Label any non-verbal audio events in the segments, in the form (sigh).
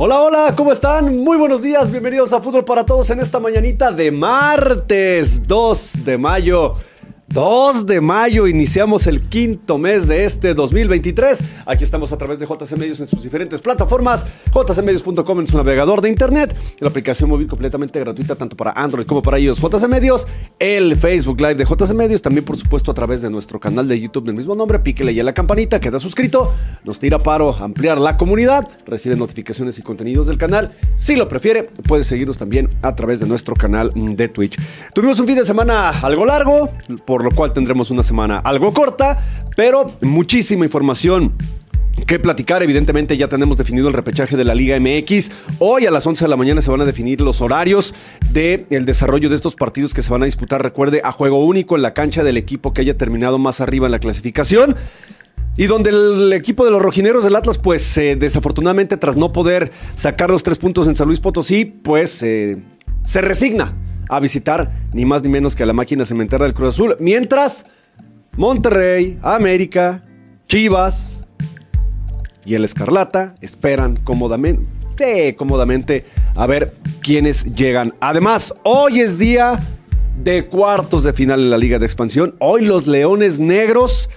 Hola, hola, ¿cómo están? Muy buenos días, bienvenidos a Fútbol para Todos en esta mañanita de martes 2 de mayo. 2 de mayo iniciamos el quinto mes de este 2023. Aquí estamos a través de JC Medios en sus diferentes plataformas. jcmedios.com en su navegador de internet. La aplicación móvil completamente gratuita tanto para Android como para iOS. JC Medios. El Facebook Live de JC Medios. También por supuesto a través de nuestro canal de YouTube del mismo nombre. Píquele ya la campanita, queda suscrito. Nos tira paro ampliar la comunidad. Recibe notificaciones y contenidos del canal. Si lo prefiere, puede seguirnos también a través de nuestro canal de Twitch. Tuvimos un fin de semana algo largo. Por por lo cual tendremos una semana algo corta, pero muchísima información que platicar. Evidentemente ya tenemos definido el repechaje de la Liga MX. Hoy a las 11 de la mañana se van a definir los horarios del el desarrollo de estos partidos que se van a disputar, recuerde, a juego único en la cancha del equipo que haya terminado más arriba en la clasificación. Y donde el equipo de los rojineros del Atlas, pues desafortunadamente tras no poder sacar los tres puntos en San Luis Potosí, pues eh, se resigna a visitar ni más ni menos que a la máquina cementera del Cruz Azul. Mientras, Monterrey, América, Chivas y el Escarlata esperan cómodamente, cómodamente a ver quiénes llegan. Además, hoy es día de cuartos de final en la Liga de Expansión. Hoy los Leones Negros,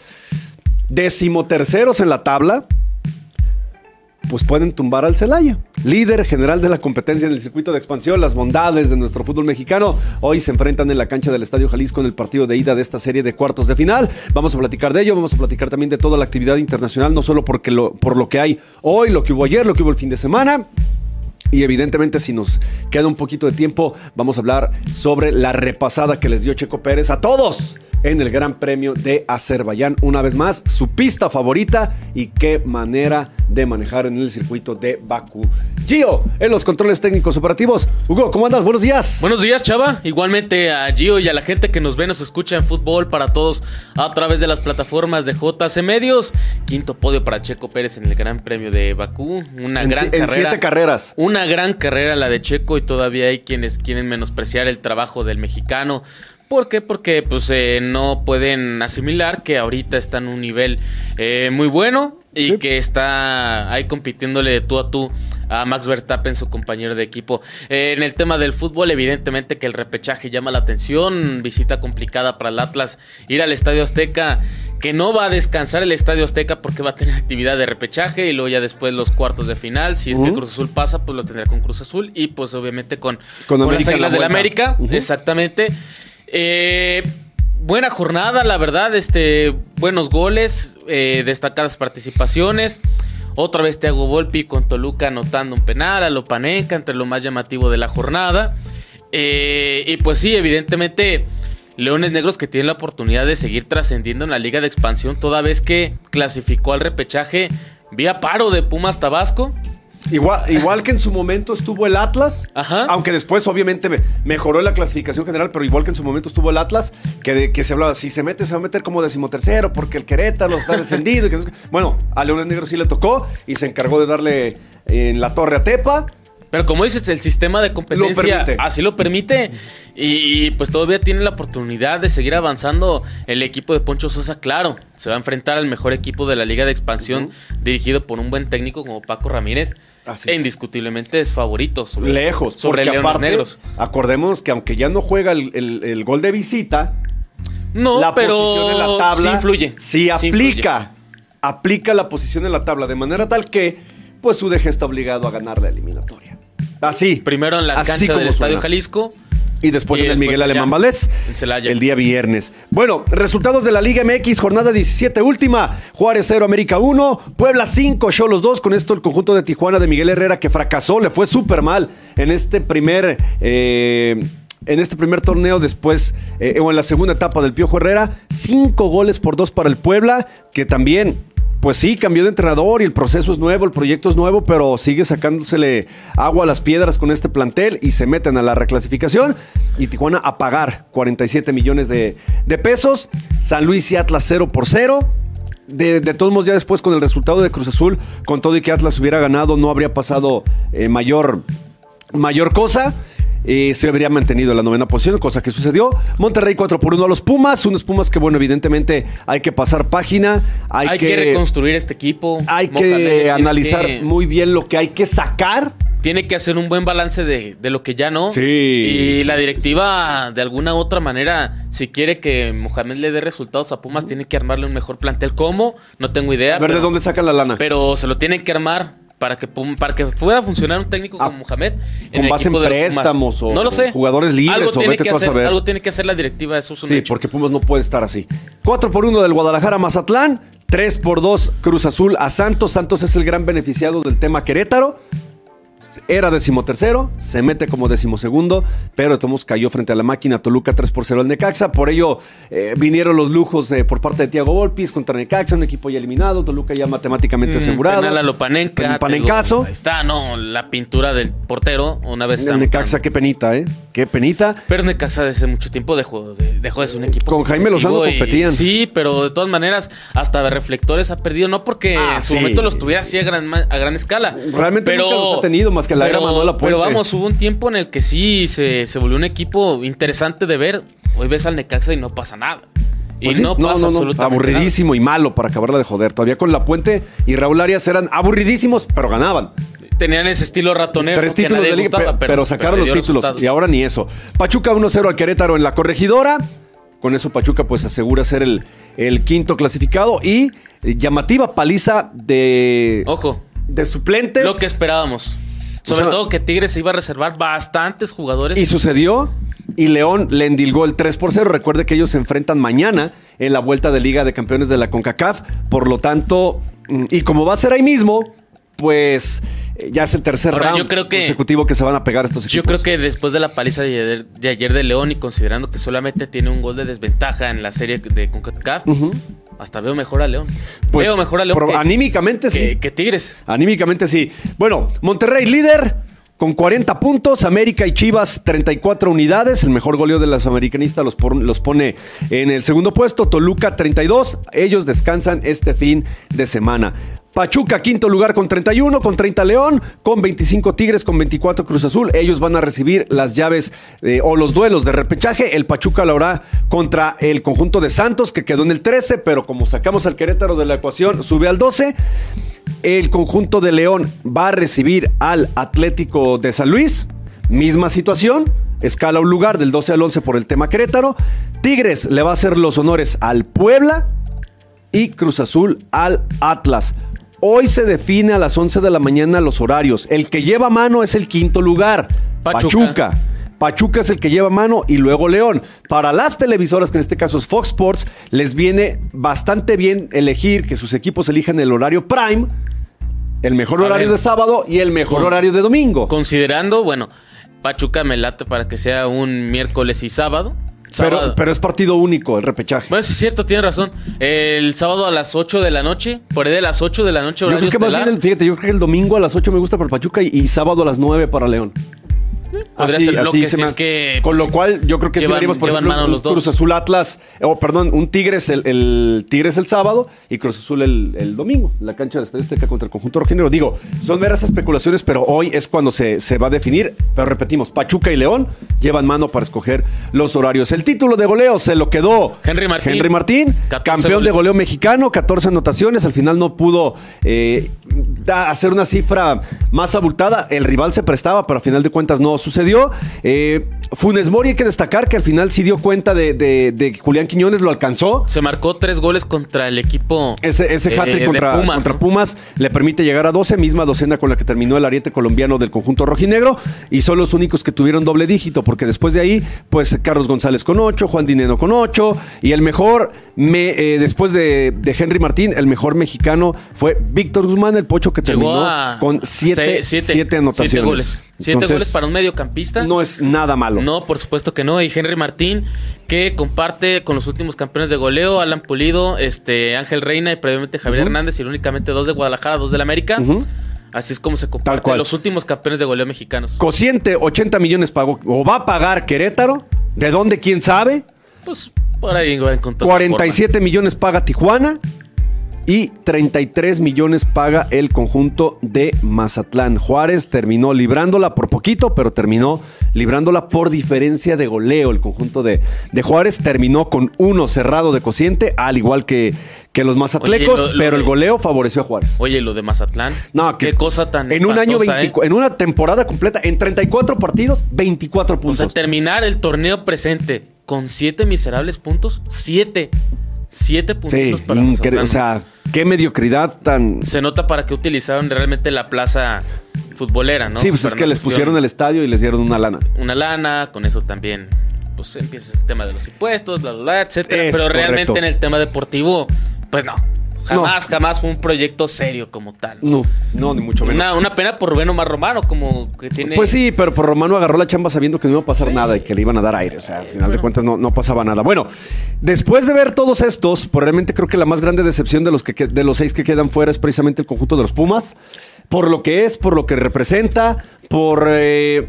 decimoterceros en la tabla, pues pueden tumbar al Celaya. Líder general de la competencia en el circuito de expansión, las bondades de nuestro fútbol mexicano. Hoy se enfrentan en la cancha del Estadio Jalisco en el partido de ida de esta serie de cuartos de final. Vamos a platicar de ello, vamos a platicar también de toda la actividad internacional, no solo porque lo, por lo que hay hoy, lo que hubo ayer, lo que hubo el fin de semana. Y evidentemente si nos queda un poquito de tiempo, vamos a hablar sobre la repasada que les dio Checo Pérez a todos en el Gran Premio de Azerbaiyán. Una vez más, su pista favorita y qué manera de manejar en el circuito de Bakú. Gio, en los controles técnicos operativos. Hugo, ¿cómo andas? Buenos días. Buenos días, Chava. Igualmente a Gio y a la gente que nos ve, nos escucha en fútbol para todos a través de las plataformas de JC Medios. Quinto podio para Checo Pérez en el Gran Premio de Bakú. Una gran carrera. En siete carreras. Una gran carrera la de Checo y todavía hay quienes quieren menospreciar el trabajo del mexicano. ¿Por qué? Porque pues eh, no pueden asimilar que ahorita está en un nivel eh, muy bueno y que está ahí compitiéndole de tú a tú a Max Verstappen, su compañero de equipo. Eh, en el tema del fútbol, evidentemente que el repechaje llama la atención, visita complicada para el Atlas, ir al Estadio Azteca, que no va a descansar el Estadio Azteca porque va a tener actividad de repechaje y luego ya después los cuartos de final, si es que Cruz Azul pasa, pues lo tendrá con Cruz Azul y pues obviamente con, con, las Águilas del América, exactamente. Eh, buena jornada, la verdad. Este, buenos goles, eh, destacadas participaciones. Otra vez Thiago Volpi con Toluca anotando un penal a lo Paneca, entre lo más llamativo de la jornada. Eh, y pues sí, evidentemente, Leones Negros que tienen la oportunidad de seguir trascendiendo en la Liga de Expansión, toda vez que clasificó al repechaje vía paro de Pumas Tabasco. Igual, igual que en su momento estuvo el Atlas, aunque después obviamente mejoró la clasificación general, pero igual que en su momento estuvo el Atlas, que, que se hablaba, si se mete, se va a meter como decimotercero, porque el Querétaro está descendido. bueno, a Leones Negros sí le tocó y se encargó de darle en la torre a Tepa. Pero como dices, el sistema de competencia así lo permite. Y, pues todavía tiene la oportunidad de seguir avanzando el equipo de Poncho Sosa. Claro, se va a enfrentar al mejor equipo de la Liga de Expansión, dirigido por un buen técnico como Paco Ramírez. e indiscutiblemente es favorito. Lejos, sobre Leones Negros. Acordemos que aunque ya no juega el, gol de visita, no, la pero posición en la tabla sí influye. Sí aplica. Aplica la posición en la tabla de manera tal que pues su deje está obligado a ganar la eliminatoria. Así. Primero en la cancha del Estadio Jalisco. Y después en el Miguel Alemán Valdés. El día viernes. Bueno, resultados de la Liga MX, jornada 17 última. Juárez 0, América 1. Puebla 5, los 2. Con esto el conjunto de Tijuana de Miguel Herrera que fracasó, le fue súper mal en este primer... Eh, en este primer torneo después, eh, o en la segunda etapa del Piojo Herrera, cinco goles por dos para el Puebla, que también pues sí, cambió de entrenador y el proceso es nuevo, el proyecto es nuevo, pero sigue sacándosele agua a las piedras con este plantel y se meten a la reclasificación. Y Tijuana a pagar 47 millones de, pesos. San Luis y Atlas 0 por 0. De, todos modos, ya después con el resultado de Cruz Azul, con todo y que Atlas hubiera ganado, no habría pasado eh, mayor, mayor cosa. Eh, se habría mantenido en la novena posición, cosa que sucedió. Monterrey 4 por 1 a los Pumas, unos Pumas que, bueno, evidentemente hay que pasar página. Hay, Hay que, reconstruir este equipo. Hay que analizar que- muy bien lo que hay que sacar. tiene que hacer un buen balance de, de lo que ya no. Sí, Y sí. la directiva, de alguna u otra manera, si quiere que Mohamed le dé resultados a Pumas, tiene que armarle un mejor plantel. ¿Cómo? No tengo idea. A ver de dónde sacan la lana. pero se lo tienen que armar para que, para que pueda funcionar un técnico Ah, como Mohamed. con base en préstamos o- no lo sé. jugadores libres algo o tiene que hacer, saber. Algo tiene que hacer la directiva, eso es un Sí, hecho. porque Pumas no puede estar así. 4 por 1 del Guadalajara Mazatlán. 3 por 2 Cruz Azul a Santos. Santos es el gran beneficiado del tema Querétaro. Era decimotercero, se mete como decimosegundo, pero modos cayó frente a la máquina Toluca 3 por 0 al Necaxa. Por ello eh, vinieron los lujos eh, por parte de Tiago Volpis contra Necaxa, un equipo ya eliminado, Toluca ya matemáticamente Mm, asegurado. a lo te Panencazo. está, no, la pintura del portero, una vez. El Necaxa, qué penita, ¿eh? Qué penita. Pero Necaxa desde mucho tiempo dejó de, dejó de ser un equipo. Con Jaime Lozano competían. Sí, pero de todas maneras, hasta de reflectores ha perdido. No porque Ah, en su sí. momento los tuviera así a gran, ma- a gran escala. Realmente nunca los ha tenido más que la pero, Manuela Puente. Pero vamos, hubo un tiempo en el que sí se, se volvió un equipo interesante de ver. Hoy ves al Necaxa y no pasa nada. Y Pues sí, no pasa absolutamente Aburridísimo y malo para acabarla de joder. Todavía con La Puente y Raúl Arias eran aburridísimos, pero ganaban. Tenían ese estilo ratonero. Tres títulos de liga, gustaba, pero, sacaron los títulos resultados. y ahora ni eso. Pachuca 1-0 al Querétaro en la corregidora. Con eso Pachuca pues asegura ser el, el quinto clasificado y llamativa paliza de, Ojo, de suplentes. lo que esperábamos. Sobre sea- todo que Tigres se iba a reservar bastantes jugadores. Y sucedió. Y León le endilgó el 3 por 0. Recuerde que ellos se enfrentan mañana en la vuelta de Liga de Campeones de la CONCACAF. Por lo tanto, mm, y como va a ser ahí mismo, pues eh, ya es el tercer Ahora, round yo creo que- consecutivo que se van a pegar estos equipos. Yo creo que después de la paliza de ayer, de ayer de León y considerando que solamente tiene un gol de desventaja en la serie de CONCACAF. Hasta veo mejor a León. Pues, veo mejor a León que, anímicamente sí. que- que Tigres. Anímicamente sí. Bueno, Monterrey líder con 40 puntos, América y Chivas 34 unidades, el mejor goleo de los americanistas los pone en el segundo puesto, Toluca 32, ellos descansan este fin de semana. Pachuca, quinto lugar con 31, con 30 León, con 25 Tigres, con 24 Cruz Azul. Ellos van a recibir las llaves eh, o los duelos de repechaje. El Pachuca lo hará contra el conjunto de Santos, que quedó en el 13, pero como sacamos al Querétaro de la ecuación, sube al 12. El conjunto de León va a recibir al Atlético de San Luis. Misma situación. Escala un lugar del 12 al 11 por el tema Querétaro. Tigres le va a hacer los honores al Puebla. Y Cruz Azul al Atlas. Hoy se define a las 11 de la mañana los horarios. El que lleva mano es el quinto lugar. Pachuca. Pachuca. Pachuca es el que lleva mano y luego León. Para las televisoras, que en este caso es Fox Sports, les viene bastante bien elegir que sus equipos elijan el horario prime, el mejor A horario ver. de sábado y el mejor Con- horario de domingo. Considerando, bueno, Pachuca me late para que sea un miércoles y sábado. pero, Sábado. pero es partido único el repechaje. Bueno, sí es cierto, tiene razón. El sábado a las 8 de la noche, por ahí de las 8 de la noche, yo creo que más bien, el, fíjate, yo creo que el domingo a las 8 me gusta para Pachuca y, y sábado a las 9 para León. Podría Así- ser lo así que se sí me es hace. que, Con pues, lo cual, yo creo que llevan- veríamos, por ejemplo, un los dos. Cruz Azul Atlas, o perdón, un Tigres el, el Tigres el sábado y Cruz Azul el, el domingo, la cancha de estadística contra el conjunto rojinegro. Digo, son meras especulaciones, pero hoy es cuando se, se va a definir. Pero repetimos, Pachuca y León llevan mano para escoger los horarios. El título de goleo se lo quedó Henry Martín. Henry Martín, 14 campeón de goleo mexicano, 14 anotaciones. Al final no pudo eh, da- hacer una cifra más abultada. El rival se prestaba, pero al final de cuentas no sucedió. Eh, Funes Mori hay que destacar que al final sí dio cuenta de, de- de que Julián Quiñones lo alcanzó. Se marcó tres goles contra el equipo Ese, ese eh, contra, Pumas, contra ¿no? Pumas le permite llegar a 12, misma docena con la que terminó el ariete colombiano del conjunto rojinegro, y son los únicos que tuvieron doble dígito, porque después de ahí, pues Carlos González con 8, Juan Dineno con 8, y el mejor, me, eh, después de, de Henry Martín, el mejor mexicano fue Víctor Guzmán, el pocho que Llegó terminó con 7 seis- siete- anotaciones. Siete goles. Siete goles para un mediocampista. No es nada malo. No, por supuesto que no. Y Henry Martín, que comparte con los últimos campeones de goleo, Alan Pulido, este Ángel Reina y previamente Javier. Hernández, y únicamente dos de Guadalajara, dos del América. Así es como se Tal comparte cual. los últimos campeones de goleo mexicanos. Cociente 80 millones pagó, o va a pagar Querétaro, ¿de dónde quién sabe? Pues por ahí va a encontrar. la 47 millones paga Tijuana. Y 33 millones paga el conjunto de Mazatlán. Juárez terminó librándola por poquito, pero terminó librándola por diferencia de goleo. El conjunto de, de Juárez terminó con uno cerrado de cociente, al igual que, que los mazatlecos, Oye, lo- lo pero el goleo favoreció a Juárez. Oye, lo de Mazatlán. No, que- qué cosa tan En un año, espantosa, 20 ¿eh? en una temporada completa, en 34 partidos, 24 O puntos. sea, terminar el torneo presente con siete miserables puntos. Siete. Siete puntos sí, para Mazatlán. o sea, qué mediocridad tan... Se nota para que utilizaron realmente la plaza futbolera, ¿no? sí, pues es que les cuestión- pusieron el estadio y les dieron una lana. una lana, con eso también pues empieza el tema de los impuestos, bla, bla, bla, etcétera. Es Pero realmente en el tema deportivo, pues no. Jamás, jamás fue un proyecto serio como tal. No, no, ni mucho menos. Una, una pena por Rubén Omar Romano, como que tiene. Pues sí, pero por Romano agarró la chamba sabiendo que no iba a pasar nada y que le iban a dar aire. O sea, al final de cuentas no, no pasaba nada. Bueno, después de ver todos estos, realmente creo que la más grande decepción de los, que- de los seis que quedan fuera es precisamente el conjunto de los Pumas. Por lo que es, por lo que representa, por eh,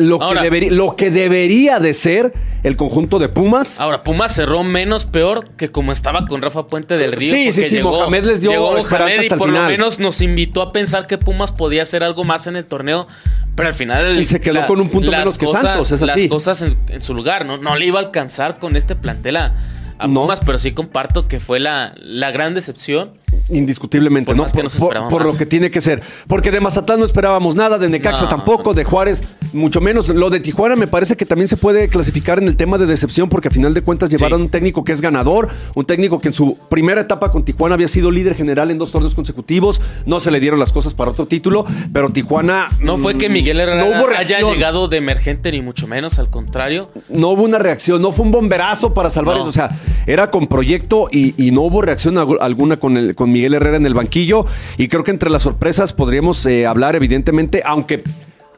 lo, que debería, lo que debería de ser el conjunto de Pumas. Ahora, Pumas cerró menos peor que como estaba con Rafa Puente del Río. Sí, sí, sí, Mohamed les dio llegó Mohamed y por lo final. menos nos invitó a pensar que Pumas podía hacer algo más en el torneo. Pero al final. Y se quedó con un punto menos que Santos, es así. Las cosas en, en su lugar, ¿no? No le iba a alcanzar con este plantel a, a No. Pumas, pero sí comparto que fue la, la gran decepción. Indiscutiblemente, Por ¿no? más que Por, nos por- esperaba por más. lo que tiene que ser. Porque de Mazatlán no esperábamos nada, de Necaxa No, tampoco, de Juárez mucho menos. Lo de Tijuana me parece que también se puede clasificar en el tema de decepción porque a final de cuentas llevaron Sí. un técnico que es ganador, un técnico que en su primera etapa con Tijuana había sido líder general en dos torneos consecutivos, no se le dieron las cosas para otro título, pero Tijuana... No fue que mm, Miguel Herrera no hubo haya llegado de emergente, ni mucho menos, al contrario. No hubo una reacción, no fue un bomberazo para salvar No. eso. O sea, era con proyecto y, y no hubo reacción algu- alguna con, el, con Miguel Herrera en el banquillo. Y creo que entre las sorpresas podríamos eh, hablar, evidentemente, aunque,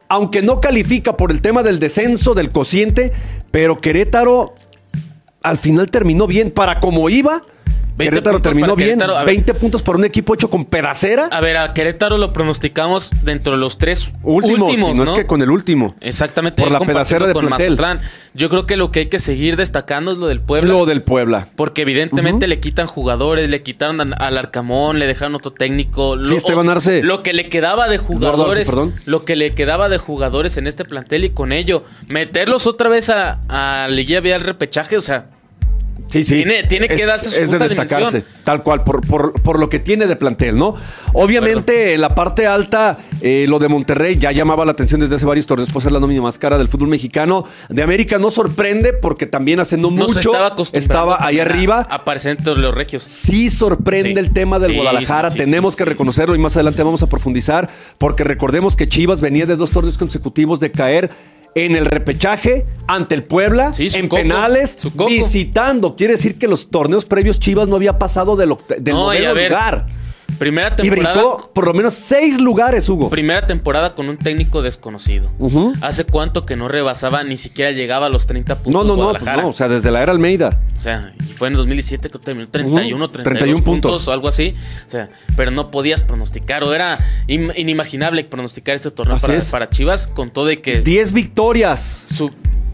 aunque no califica por el tema del descenso, del cociente, pero Querétaro al final terminó bien. Para como iba, 20 Querétaro terminó bien. Querétaro. A ver. 20 puntos para un equipo hecho con pedacera. A ver, a Querétaro lo pronosticamos dentro de los tres Último, últimos, no, ¿no? es que con el último. Exactamente. Por la pedacera de con. Mazatlán. Yo creo que lo que hay que seguir destacando es lo del Puebla. Lo del Puebla. Porque evidentemente le quitan jugadores, le quitaron al Arcamón, le dejaron otro técnico. Lo, Sí, Esteban Arce. Lo que le quedaba de Arce, jugadores, perdón. lo que le quedaba de jugadores en este plantel y con ello meterlos otra vez a, a Liguilla vía el repechaje, o sea, Sí, sí. Tiene- tiene que es, darse su Es de destacarse, dimensión. tal cual, por, por- por lo que tiene de plantel, ¿no? Obviamente, en la parte alta, eh, lo de Monterrey ya llamaba la atención desde hace varios torneos por ser la nómina más cara del fútbol mexicano. De América no sorprende porque también hace no, no mucho estaba ahí arriba. a aparecer entre los regios. Sí sorprende Sí. el tema del Sí, Guadalajara, sí, tenemos que reconocerlo y más adelante vamos a profundizar, porque recordemos que Chivas venía de dos torneos consecutivos de caer en el repechaje ante el Puebla, Sí, en coco, penales, visitando. Quiere decir que los torneos previos Chivas no había pasado del, del No, noveno lugar. Primera Y temporada. brincó por lo menos seis lugares, Hugo. Primera temporada con un técnico desconocido. ¿Hace cuánto que no rebasaba, ni siquiera llegaba a los 30 puntos? No, no, no, pues no, o sea, desde la era Almeida. O sea, y fue en 2017 que terminó 31, Ujú, 32 31 puntos. puntos. o algo así. O sea, pero no podías pronosticar o era im- inimaginable pronosticar este torneo para, para Chivas con todo de que 10 victorias. su...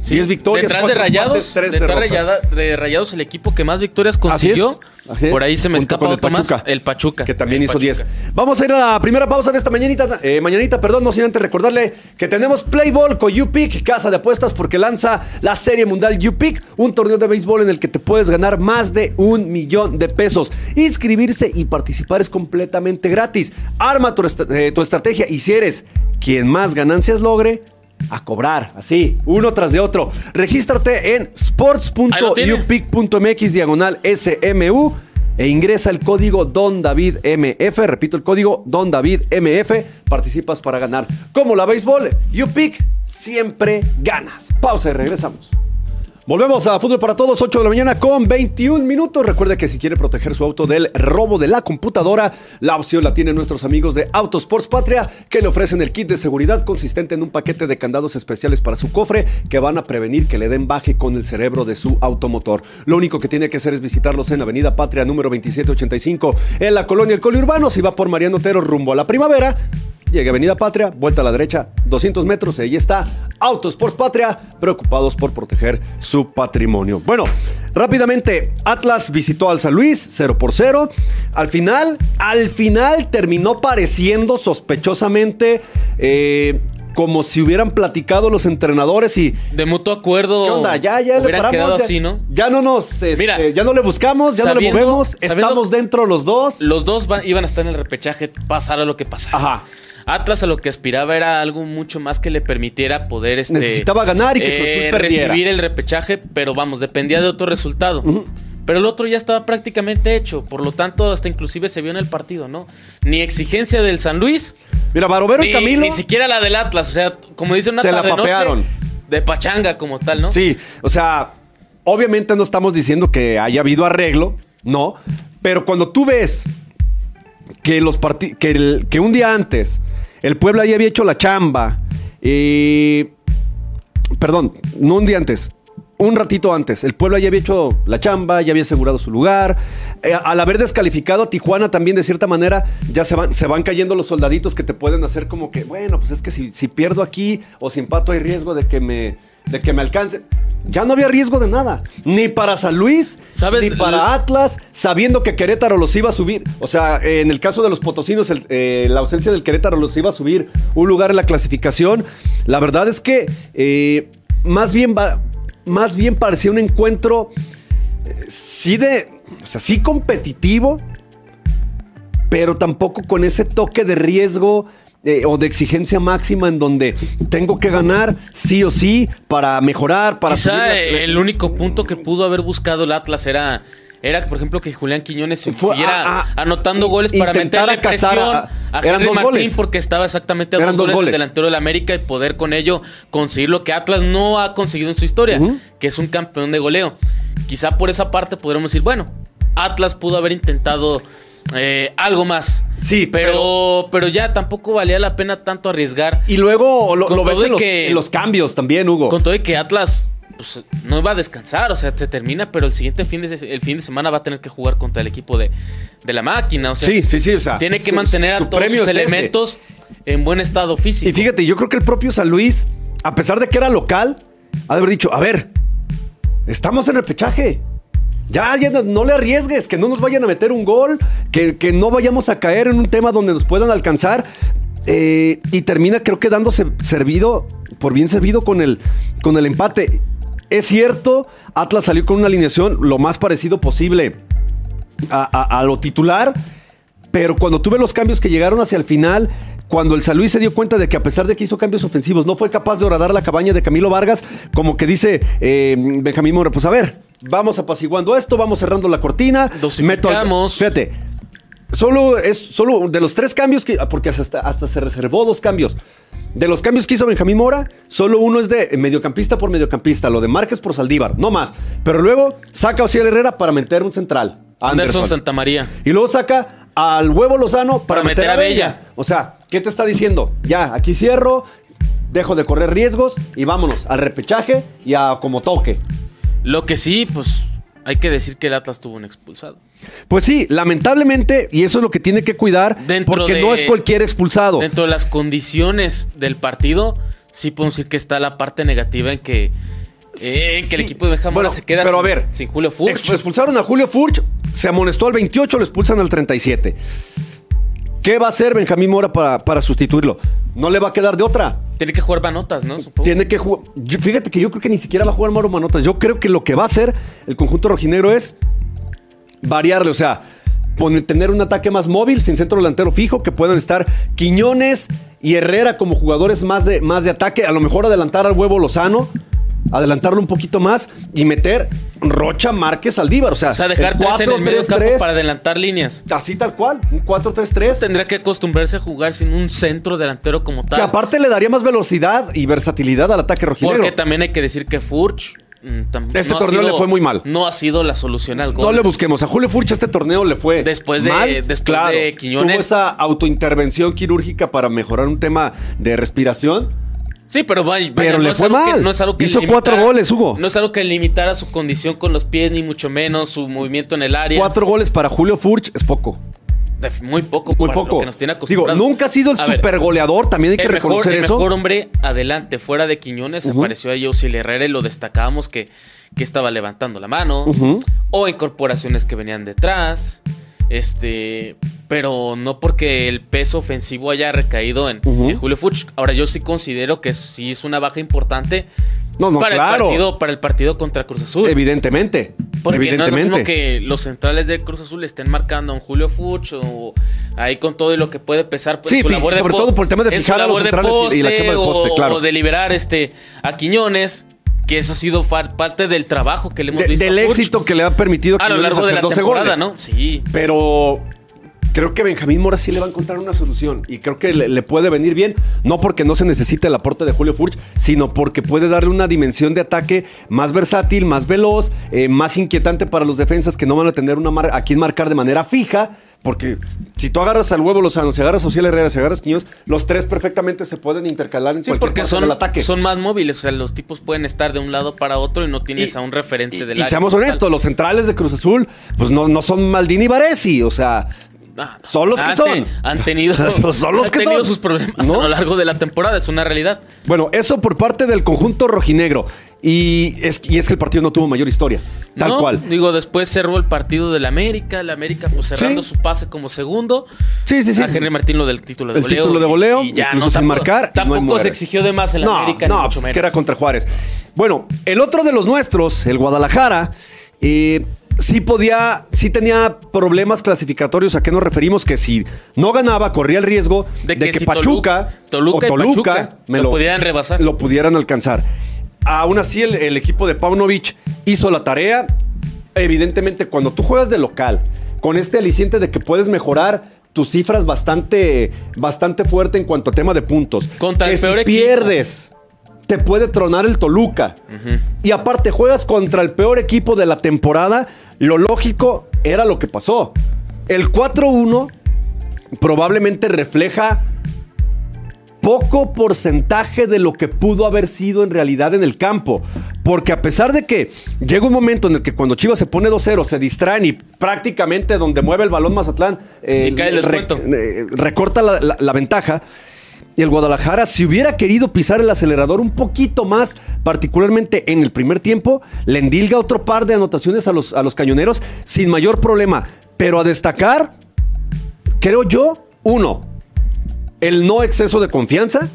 10 victorias, Detrás de Rayados, detrás de derrotas. Rayada- de Rayados el equipo que más victorias Así es, consiguió. así es. Por ahí se me Junto escapa otro más. Pachuca, El Pachuca. Que también hizo Pachuca. 10. Vamos a ir a la primera pausa de esta mañanita, eh, mañanita, perdón, no sin antes recordarle que tenemos Playball con UPIC, casa de apuestas, porque lanza la Serie Mundial UPIC, un torneo de béisbol en el que te puedes ganar más de un millón de pesos. Inscribirse y participar es completamente gratis. Arma tu, est- eh, tu estrategia y si eres quien más ganancias logre, a cobrar, así, uno tras de otro. Regístrate en sports.upic.mx diagonal SMU e ingresa el código Don David MF. Repito, el código Don David MF. Participas para ganar. Como la béisbol, UPIC siempre ganas. Pausa y regresamos. Volvemos a Fútbol para Todos, 8 de la mañana con 21 minutos. Recuerde que si quiere proteger su auto del robo de la computadora, la opción la tienen nuestros amigos de Autosports Patria, que le ofrecen el kit de seguridad consistente en un paquete de candados especiales para su cofre que van a prevenir que le den baje con el cerebro de su automotor. Lo único que tiene que hacer es visitarlos en Avenida Patria número 2785 en la colonia El Coli Urbano. Si va por Mariano Otero rumbo a la primavera, llegue a Avenida Patria, vuelta a la derecha, 200 metros, ahí está Autosports Patria, preocupados por proteger su patrimonio. Bueno, rápidamente, Atlas visitó al San Luis, 0 por 0. Al final, al final terminó pareciendo sospechosamente eh, como si hubieran platicado los entrenadores y. De mutuo acuerdo. ¿Qué onda? Ya, ya le paramos. quedado ya, así, ¿no? ya no nos. este, Mira, ya no le buscamos, ya no le movemos. Estamos dentro los dos. Los dos van- iban a estar en el repechaje, pasara lo que pasara. Ajá. Atlas a lo que aspiraba era algo mucho más que le permitiera poder este, Necesitaba ganar y que eh, recibir el repechaje, pero vamos, dependía de otro resultado. Pero el otro ya estaba prácticamente hecho, por lo tanto hasta inclusive se vio en el partido, ¿no? Ni exigencia del San Luis, Mira, Barovero y Camilo. ni siquiera la del Atlas, o sea, como dice una Se la tarde noche papearon. de pachanga como tal, ¿no? Sí, o sea, obviamente no estamos diciendo que haya habido arreglo, no, pero cuando tú ves que los que, que un día antes el pueblo ya había hecho la chamba, eh, perdón, no un día antes, un ratito antes, el pueblo ya había hecho la chamba, ya había asegurado su lugar. Eh, al haber descalificado a Tijuana también de cierta manera, ya se van, se van cayendo los soldaditos que te pueden hacer como que, bueno, pues es que si, si pierdo aquí o si empato hay riesgo de que me, de que me alcance. Ya no había riesgo de nada, ni para San Luis, ¿Sabes? ni para Atlas, sabiendo que Querétaro los iba a subir. O sea, eh, en el caso de los potosinos, el- eh, la ausencia del Querétaro los iba a subir un lugar en la clasificación. La verdad es que eh, más, bien más bien parecía un encuentro sí de, o sea, sí competitivo, pero tampoco con ese toque de riesgo eh, o de exigencia máxima en donde tengo que ganar sí o sí para mejorar, para Quizá la- el único punto que pudo haber buscado el Atlas era, era por ejemplo, que Julián Quiñones Fue siguiera a- a- anotando goles para meterle cazar presión a- a, eran dos Martín goles. porque estaba exactamente a Eran dos goles, goles. del delantero del América y poder con ello conseguir lo que Atlas no ha conseguido en su historia, que es un campeón de goleo. Quizá por esa parte podremos decir, bueno, Atlas pudo haber intentado eh, algo más. Sí, pero, pero ya tampoco valía la pena tanto arriesgar. Y luego lo, lo ves en los, que- en los cambios también, Hugo. Con todo y que Atlas pues, no va a descansar, o sea, se termina, pero el siguiente fin de, el fin de semana va a tener que jugar contra el equipo de, de la máquina. O sea, sí, sí, sí. O sea, tiene que su- mantener a todos sus ese. elementos en buen estado físico. Y fíjate, yo creo que el propio San Luis, a pesar de que era local, ha de haber dicho, a ver, estamos en repechaje. Ya, ya no, le arriesgues, que no nos vayan a meter un gol, que, que no vayamos a caer en un tema donde nos puedan alcanzar. Eh, y termina, creo que dándose servido, por bien servido con el, con el empate. Es cierto, Atlas salió con una alineación lo más parecido posible a, a- a lo titular, pero cuando tuve los cambios que llegaron hacia el final, cuando el San Luis se dio cuenta de que a pesar de que hizo cambios ofensivos, no fue capaz de horadar la cabaña de Camilo Vargas, como que dice eh, Benjamín Mora, pues a ver, vamos apaciguando esto, vamos cerrando la cortina. Dosificamos. fíjate, solo es solo de los tres cambios que, porque hasta, hasta se reservó dos cambios. De los cambios que hizo Benjamín Mora, solo uno es de mediocampista por mediocampista, lo de Márquez por Saldívar, no más. Pero luego saca a Ociel Herrera para meter un central. Anderson Santamaría. Y luego saca al huevo Lozano para, meter, a Bella. O sea, ¿qué te está diciendo? Ya, aquí cierro, dejo de correr riesgos y vámonos al repechaje y a como toque. Lo que sí, pues hay que decir que el Atlas tuvo un expulsado. Pues sí, lamentablemente, y eso es lo que tiene que cuidar, Dentro porque de- no es cualquier expulsado. Dentro de las condiciones del partido, sí podemos decir que está la parte negativa en que, eh, en que el equipo de Benjamín Bueno, se queda pero sin, a ver, sin Julio Furch. Ex- Expulsaron a Julio Furch, se amonestó al 28, lo expulsan al 37. ¿Qué va a hacer Benjamín Mora para, para sustituirlo? No le va a quedar de otra. Tiene que jugar manotas, ¿no? Supongo. Tiene que jugar. yo- Fíjate que yo creo que ni siquiera va a jugar Mauro Manotas. Yo creo que lo que va a hacer el conjunto rojinegro es variarle, o sea, poner- tener un ataque más móvil, sin centro delantero fijo, que puedan estar Quiñones y Herrera como jugadores más de, más de ataque. A lo mejor adelantar al huevo Lozano, adelantarlo un poquito más y meter Rocha Márquez Aldívar. O sea, O sea, dejar tres en el medio campo 4-3-3, para adelantar líneas. Así tal cual, un 4-3-3. Tendría que acostumbrarse a jugar sin un centro delantero como Que tal. aparte le daría más velocidad y versatilidad al ataque rojinegro. Porque también hay que decir que Furch. mm, Este torneo le fue muy mal. No ha sido la solución al gol. No le busquemos. A Julio Furch este torneo le fue Después de- mal. después Claro, de Quiñones. Tuvo esa autointervención quirúrgica para mejorar un tema de respiración. Sí, pero vaya, Pero vaya, le fue que- mal. no es algo que Hizo limitara- cuatro goles, Hugo. No es algo que limitara su condición con los pies, ni mucho menos su movimiento en el área. Cuatro goles para Julio Furch es poco. muy poco. Muy para lo poco. que nos tiene Digo, acostumbrados. nunca ha sido el A ver, super goleador, también hay que el mejor, reconocer el eso. mejor hombre adelante, fuera de Quiñones, apareció ahí Osiel Herrera y lo destacábamos que, que estaba levantando la mano. O incorporaciones que venían detrás. Este. Pero no porque el peso ofensivo haya recaído en, Julio Fuchs. Ahora, yo sí considero que sí es una baja importante No, no, para, claro. el partido, para el partido contra Cruz Azul. Evidentemente. Porque no es lo evidentemente. mismo que los centrales de Cruz Azul estén marcando a un Julio Fuchs o ahí con todo y lo que puede pesar pues, Sí, su fi- labor de sobre todo por el tema de fijar a los de centrales y- y la chamba del o- poste, claro. O de liberar este, a Quiñones, que eso ha sido parte del trabajo que le hemos De- visto del a éxito que le ha permitido a lo largo de la 12 temporada, goles. ¿no? Sí. Pero creo que Benjamín Mora sí le va a encontrar una solución y creo que le, le puede venir bien, no porque no se necesite el aporte de Julio Furch, sino porque puede darle una dimensión de ataque más versátil, más veloz, eh, más inquietante para los defensas que no van a tener una mar- a quien marcar de manera fija. Porque si tú agarras al huevo Lozano, si agarras a Ociel Herrera, si agarras a Quiñones, los tres perfectamente se pueden intercalar en Sí, cualquier porque parte son, del ataque. son más móviles, o sea, los tipos pueden estar de un lado para otro y no tienes Y- a un referente y, del y área seamos tal. honestos, los centrales de Cruz Azul, pues no, no son Maldini y Varesi, o sea, Ah, no. Son los que Han son. Han tenido, (laughs) Son los han que tenido son. sus problemas ¿No? a lo largo de la temporada, es una realidad. Bueno, eso por parte del conjunto rojinegro. Y es, y es que el partido no tuvo mayor historia. Tal No, cual. Digo, después cerró el partido del América, el América pues cerrando Sí. su pase como segundo. Sí, sí, sí. A Henry Martín lo del título de El título de goleo, y ya incluso no sin tampoco- marcar, no Tampoco muere. se exigió de más el no, América, no, ni pues es que menos. era contra Juárez. Bueno, el otro de los nuestros, el Guadalajara, eh, sí podía, sí tenía problemas clasificatorios. ¿A qué nos referimos? Que si no ganaba, corría el riesgo de, De que, si Pachuca Toluca- o Toluca Pachuca lo pudieran rebasar. Lo pudieran alcanzar. Aún así, el, el equipo de Paunovic hizo la tarea. Evidentemente, cuando tú juegas de local, con este aliciente de que puedes mejorar tus cifras bastante, bastante fuerte en cuanto a tema de puntos. Contra que el si peor equipo. pierdes, te puede tronar el Toluca. Y aparte, juegas contra el peor equipo de la temporada. Lo lógico era lo que pasó. El 4-1 probablemente refleja poco porcentaje de lo que pudo haber sido en realidad en el campo. Porque a pesar de que llega un momento en el que cuando Chivas se pone 2-0, se distraen y prácticamente donde mueve el balón Mazatlán eh, Y cae el eh, recorta la, la- la ventaja. Y el Guadalajara, si hubiera querido pisar el acelerador un poquito más, particularmente en el primer tiempo, le endilga otro par de anotaciones a los, a los cañoneros sin mayor problema. Pero a destacar, creo yo, uno, el no exceso de confianza.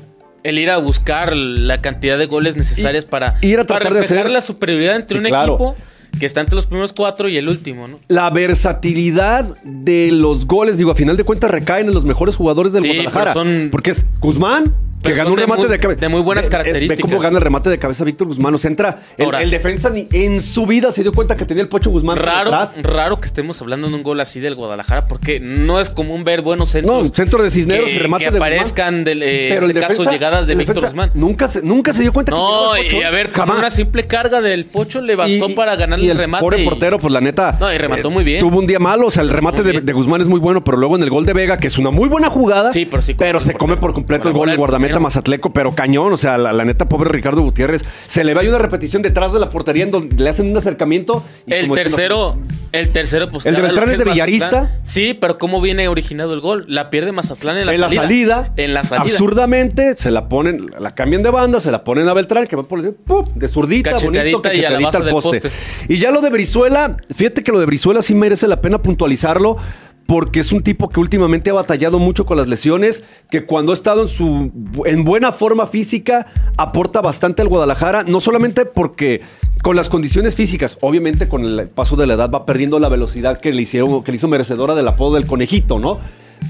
El ir a buscar la cantidad de goles necesarias Y- para, ir a para tratar de reflejar hacer- la superioridad entre Sí, un claro. equipo que está entre los primeros cuatro y el último, ¿no? La versatilidad de los goles, digo, a final de cuentas recaen en los mejores jugadores del Sí, Guadalajara. son- porque es Guzmán, que Pero son un de remate muy- de cabeza. de muy buenas características. Ve cómo gana el remate de cabeza Víctor Guzmán. O sea, entra. El, el defensa ni en su vida se dio cuenta que tenía el Pocho Guzmán Raro, atrás. raro que estemos hablando de un gol así del Guadalajara, porque no es común ver buenos centros. No, centro de Cisneros que, y remate que de aparezcan del, eh, Pero el este caso llegadas de el Víctor Guzmán. Nunca se, nunca se dio cuenta que No, el Pocho. y a ver, con Jamás. una simple carga del Pocho le bastó Y- para ganarle y el remate. Pobre portero, pues la neta. No, y remató muy bien. Tuvo un día malo, o sea, el remate de, Guzmán es muy bueno, pero luego en el gol de Vega, que es una muy buena jugada. Sí, pero sí, el se come por completo el gol del guardameta portero. Mazatleco, pero cañón, o sea, la, la neta, pobre Ricardo Gutiérrez. Se le va ahí una repetición detrás de la portería en donde le hacen un acercamiento. y El tercero, el tercero, pues. ¿El de Beltrán es de Mazatlán. Villarista? Sí, pero ¿cómo viene originado el gol? La pierde Mazatlán en la en la salida. salida, En la salida. absurdamente, se la ponen, la cambian de banda, se la ponen a Beltrán, que va por el ¡pum! de zurdita, Cachetadita bonito, cachetadita al poste. poste. Y ya lo de Brizuela, fíjate que lo de Brizuela sí merece la pena puntualizarlo. Porque es un tipo que últimamente ha batallado mucho con las lesiones, que cuando ha estado en su en buena forma física aporta bastante al Guadalajara, no solamente porque con las condiciones físicas, obviamente con el paso de la edad va perdiendo la velocidad que le hicieron, que le hizo merecedora del apodo del conejito, ¿no?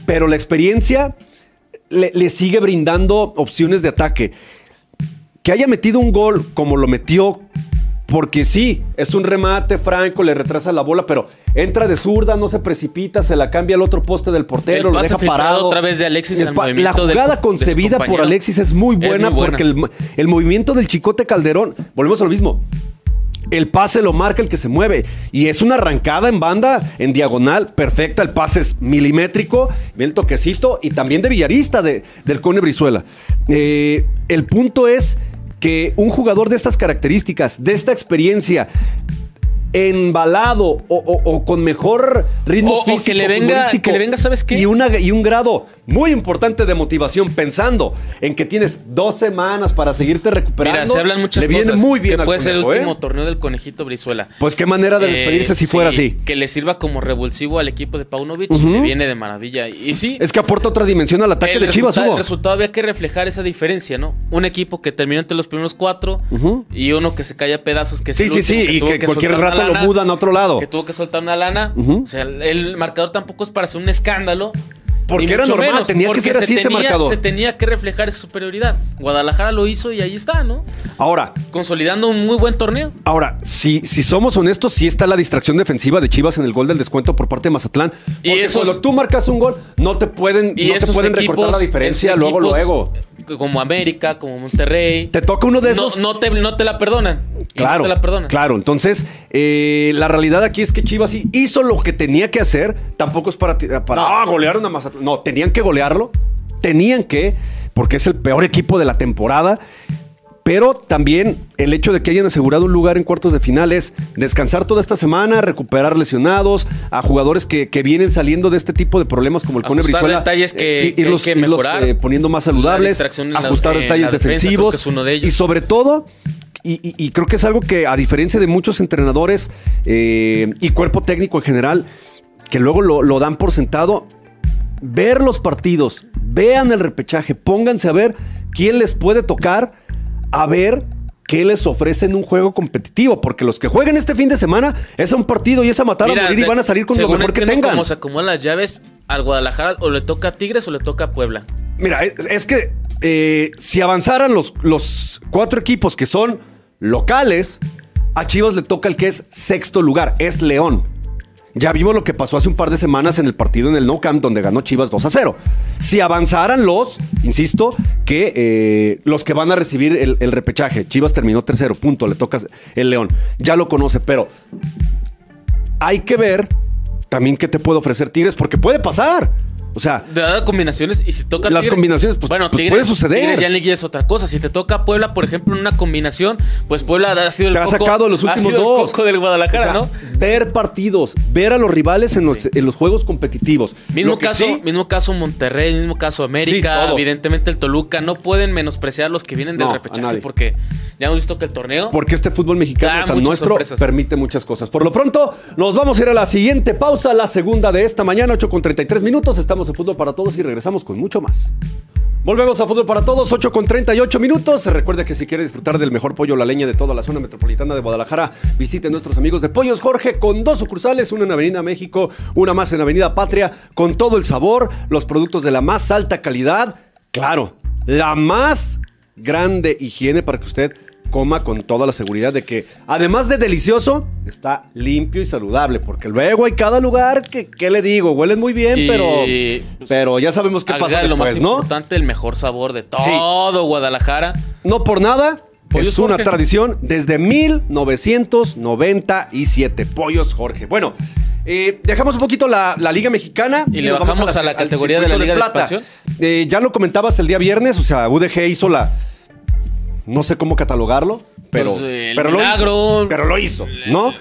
Pero la experiencia le, le sigue brindando opciones de ataque. Que haya metido un gol como lo metió, porque sí, es un remate franco, le retrasa la bola, pero entra de zurda, no se precipita, se la cambia al otro poste del portero, lo deja parado. otra vez de Alexis El La jugada de concebida por. Alexis es muy Es buena, muy buena. porque el, el movimiento del Chicote Calderón, volvemos a lo mismo. El pase lo marca el que se mueve. Y es una arrancada en banda, en diagonal, perfecta. El pase es milimétrico, el toquecito y también de villarista de, del Cone Brizuela. Eh, el punto es que un jugador de estas características, de esta experiencia, embalado o, o- o con mejor ritmo O- o físico. que le venga- futbolístico que le venga, ¿sabes qué? Y, una, y un grado muy importante de motivación pensando en que tienes dos semanas para seguirte recuperando. Mira, se hablan muchas le viene cosas. muy bien que puede ser el último ¿eh? torneo del conejito Brizuela. Pues qué manera de despedirse Eh, si fuera sí, así. Que le sirva como revulsivo al equipo de Paunovic. Ujú. Le viene de maravilla. Y sí. Es que aporta otra dimensión al ataque de Chivas, Hugo. El resultado había que reflejar esa diferencia, ¿no? Un equipo que terminó entre los primeros cuatro y uno que se cae a pedazos. Que es Sí, el sí, sí, y que cualquier rato lo lana, mudan a otro lado. Que tuvo que soltar una lana. O sea, el, marcador tampoco es para hacer un escándalo. Porque era normal, tenía que ser se así ese tenía- marcador. Se tenía que reflejar esa superioridad. Guadalajara lo hizo y ahí está, ¿no? Ahora, Consolidando un muy buen torneo. Ahora, si, si somos honestos, sí está la distracción defensiva de Chivas en el gol del descuento por parte de Mazatlán. Y Porque esos- cuando tú marcas un gol, no te pueden, Y no te pueden equipos, recortar la diferencia luego, equipos, luego. Como América, como Monterrey. Te toca uno de esos. no te, no te la perdonan. Claro, No te la perdonan. claro. Entonces, eh, la realidad aquí es que Chivas sí hizo lo que tenía que hacer. Tampoco es para, para No. ah, golearon a Mazatlán. No, tenían que golearlo. Tenían que, porque es el peor equipo de la temporada. Pero también el hecho de que hayan asegurado un lugar en cuartos de final es descansar toda esta semana, recuperar lesionados, a jugadores que, que vienen saliendo de este tipo de problemas como el Cone Brizuela. detalles que- eh, irlos- que irlos, mejorar. eh, poniendo más saludables, la- ajustar detalles defensa, defensivos. creo que es uno de ellos. Y sobre todo, y, y- y creo que es algo que a diferencia de muchos entrenadores eh, y cuerpo técnico en general, que luego lo, lo dan por sentado, ver los partidos, vean el repechaje, pónganse a ver quién les puede tocar, a ver qué les ofrecen un juego competitivo, porque los que jueguen este fin de semana es a un partido y es a matar a morir y van a salir con lo mejor que tengan. Cómo se acomodan las llaves al Guadalajara, o le toca a Tigres o le toca a Puebla. Mira, es, es que eh, si avanzaran los, los cuatro equipos que son locales, a Chivas le toca el que es sexto lugar, es León. Ya vimos lo que pasó hace un par de semanas en el partido en el No Camp, donde ganó Chivas 2 a 0. Si avanzaran los, insisto, que eh, los que van a recibir el, repechaje, Chivas terminó tercero, punto, le toca el León. Ya lo conoce, pero hay que ver también qué te puede ofrecer Tigres, porque puede pasar. O sea, De dar combinaciones y si toca Las combinaciones, pues- bueno, pues Tigres, puede suceder. Tigres ya en liguilla es otra cosa. Si te toca Puebla, por ejemplo, en una combinación, pues Puebla ha sido el te ha coco- sacado los ha últimos sido el dos. coco del Guadalajara, O sea, ¿no? Ver partidos, ver a los rivales en los, en los juegos competitivos. Mismo caso, sí- mismo caso Monterrey, mismo caso América, evidentemente el Toluca, no pueden menospreciar los que vienen del No, repechaje porque ya hemos visto que el torneo Porque este fútbol mexicano tan nuestro sorpresas. permite muchas cosas. Por lo pronto, nos vamos a ir a la siguiente pausa, la segunda de esta mañana, 8 con 33 minutos. Estamos en Fútbol para Todos y regresamos con mucho más. Volvemos a Fútbol para Todos, 8 con 38 minutos. Recuerda que si quiere disfrutar del mejor pollo la leña de toda la zona metropolitana de Guadalajara, visite nuestros amigos de Pollos Jorge con dos sucursales, una en Avenida México, una más en Avenida Patria, con todo el sabor, los productos de la más alta calidad. Claro, la más grande higiene para que usted coma con toda la seguridad de que, además de delicioso, está limpio y saludable. Porque luego hay cada lugar que, ¿qué le digo? Huelen muy bien, Y, pero, pues, pero ya sabemos qué pasa lo más después, ¿no? importante, el mejor sabor de todo Guadalajara. No por nada. Pollos es una Jorge. tradición desde 1997. Pollos Jorge. Bueno, eh, dejamos un poquito la, la Liga Mexicana. Y le nos vamos bajamos a la categoría de la Liga de Plata. Eh, ya lo comentabas el día viernes, o sea, UDG hizo la. No sé cómo catalogarlo, pero. Pues, eh, el pero lo milagro. hizo, pero lo hizo, ¿no?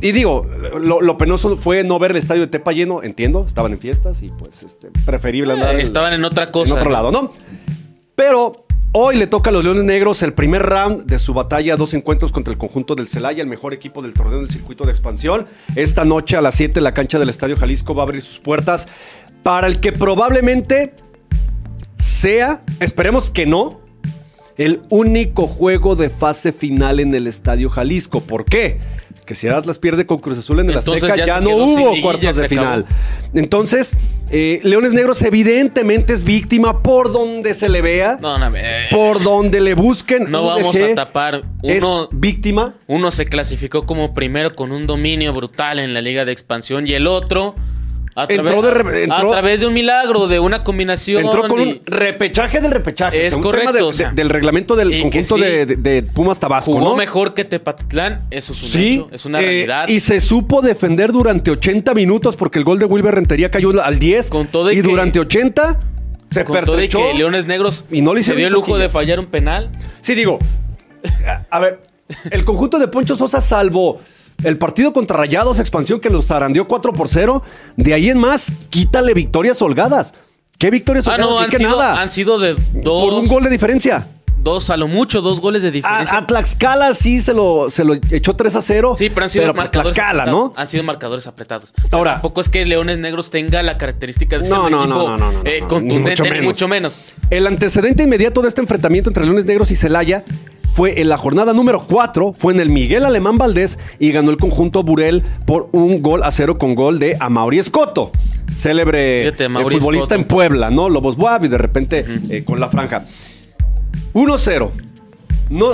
Y digo, lo, lo penoso fue no ver el estadio de Tepa lleno, entiendo, estaban en fiestas y pues este, preferible andar Eh, estaban en otra cosa. en otro ¿no? lado, ¿no? Pero hoy le toca a los Leones Negros el primer round de su batalla, dos encuentros contra el conjunto del Celaya, el mejor equipo del torneo del circuito de expansión. Esta noche a las 7 la cancha del Estadio Jalisco va a abrir sus puertas para el que probablemente sea, esperemos que no, el único juego de fase final en el Estadio Jalisco. ¿Por qué? Que si Atlas pierde con Cruz Azul en el Entonces Azteca, ya no hubo cuartos de final. Entonces, eh, Leones Negros evidentemente es víctima por donde se le vea, No, no, eh, por donde le busquen. no vamos a tapar. Es Uno, víctima. uno se clasificó como primero con un dominio brutal en la Liga de Expansión y el otro a, Entró de re- entró- a través de un milagro, de una combinación. Entró con y un repechaje del repechaje. Es un correcto, tema de- o sea, de- del reglamento del conjunto sí, de, de- de Pumas Tabasco, Jugó ¿no? mejor que Tepatitlán, eso es un Sí, hecho, es una eh, realidad. y se supo defender durante 80 minutos porque el gol de Wilber Rentería cayó al 10. Con todo y y que- durante 80 se con todo y pertrechó. que Leones Negros y no le se dio el lujo de fallar un penal. Sí, digo. A, a ver, el conjunto de Poncho Sosa, salvo El partido contra Rayados Expansión que los zarandeó 4 por 0. De ahí en más, quítale victorias holgadas. ¿Qué victorias Ah, holgadas? no, han que sido, nada. han sido de dos. Por un gol de diferencia. Dos, a lo mucho, dos goles de diferencia. A, a Tlaxcala sí se lo, se lo echó 3 a 0. Sí, pero han sido por marcadores Tlaxcala, apretados. ¿no? Han sido marcadores apretados. O sea, Ahora- tampoco es que Leones Negros tenga la característica de ser No, un no, equipo no, no, no, no, eh, contundente, mucho menos. mucho menos. El antecedente inmediato de este enfrentamiento entre Leones Negros y Celaya fue en la jornada número 4, fue en el Miguel Alemán Valdés y ganó el conjunto Burel por un gol a cero con gol de Amauri Escoto, célebre Fíjate, eh, futbolista en Puebla, ¿no? Lobos Buap y de repente eh, con la franja. 1-0. No.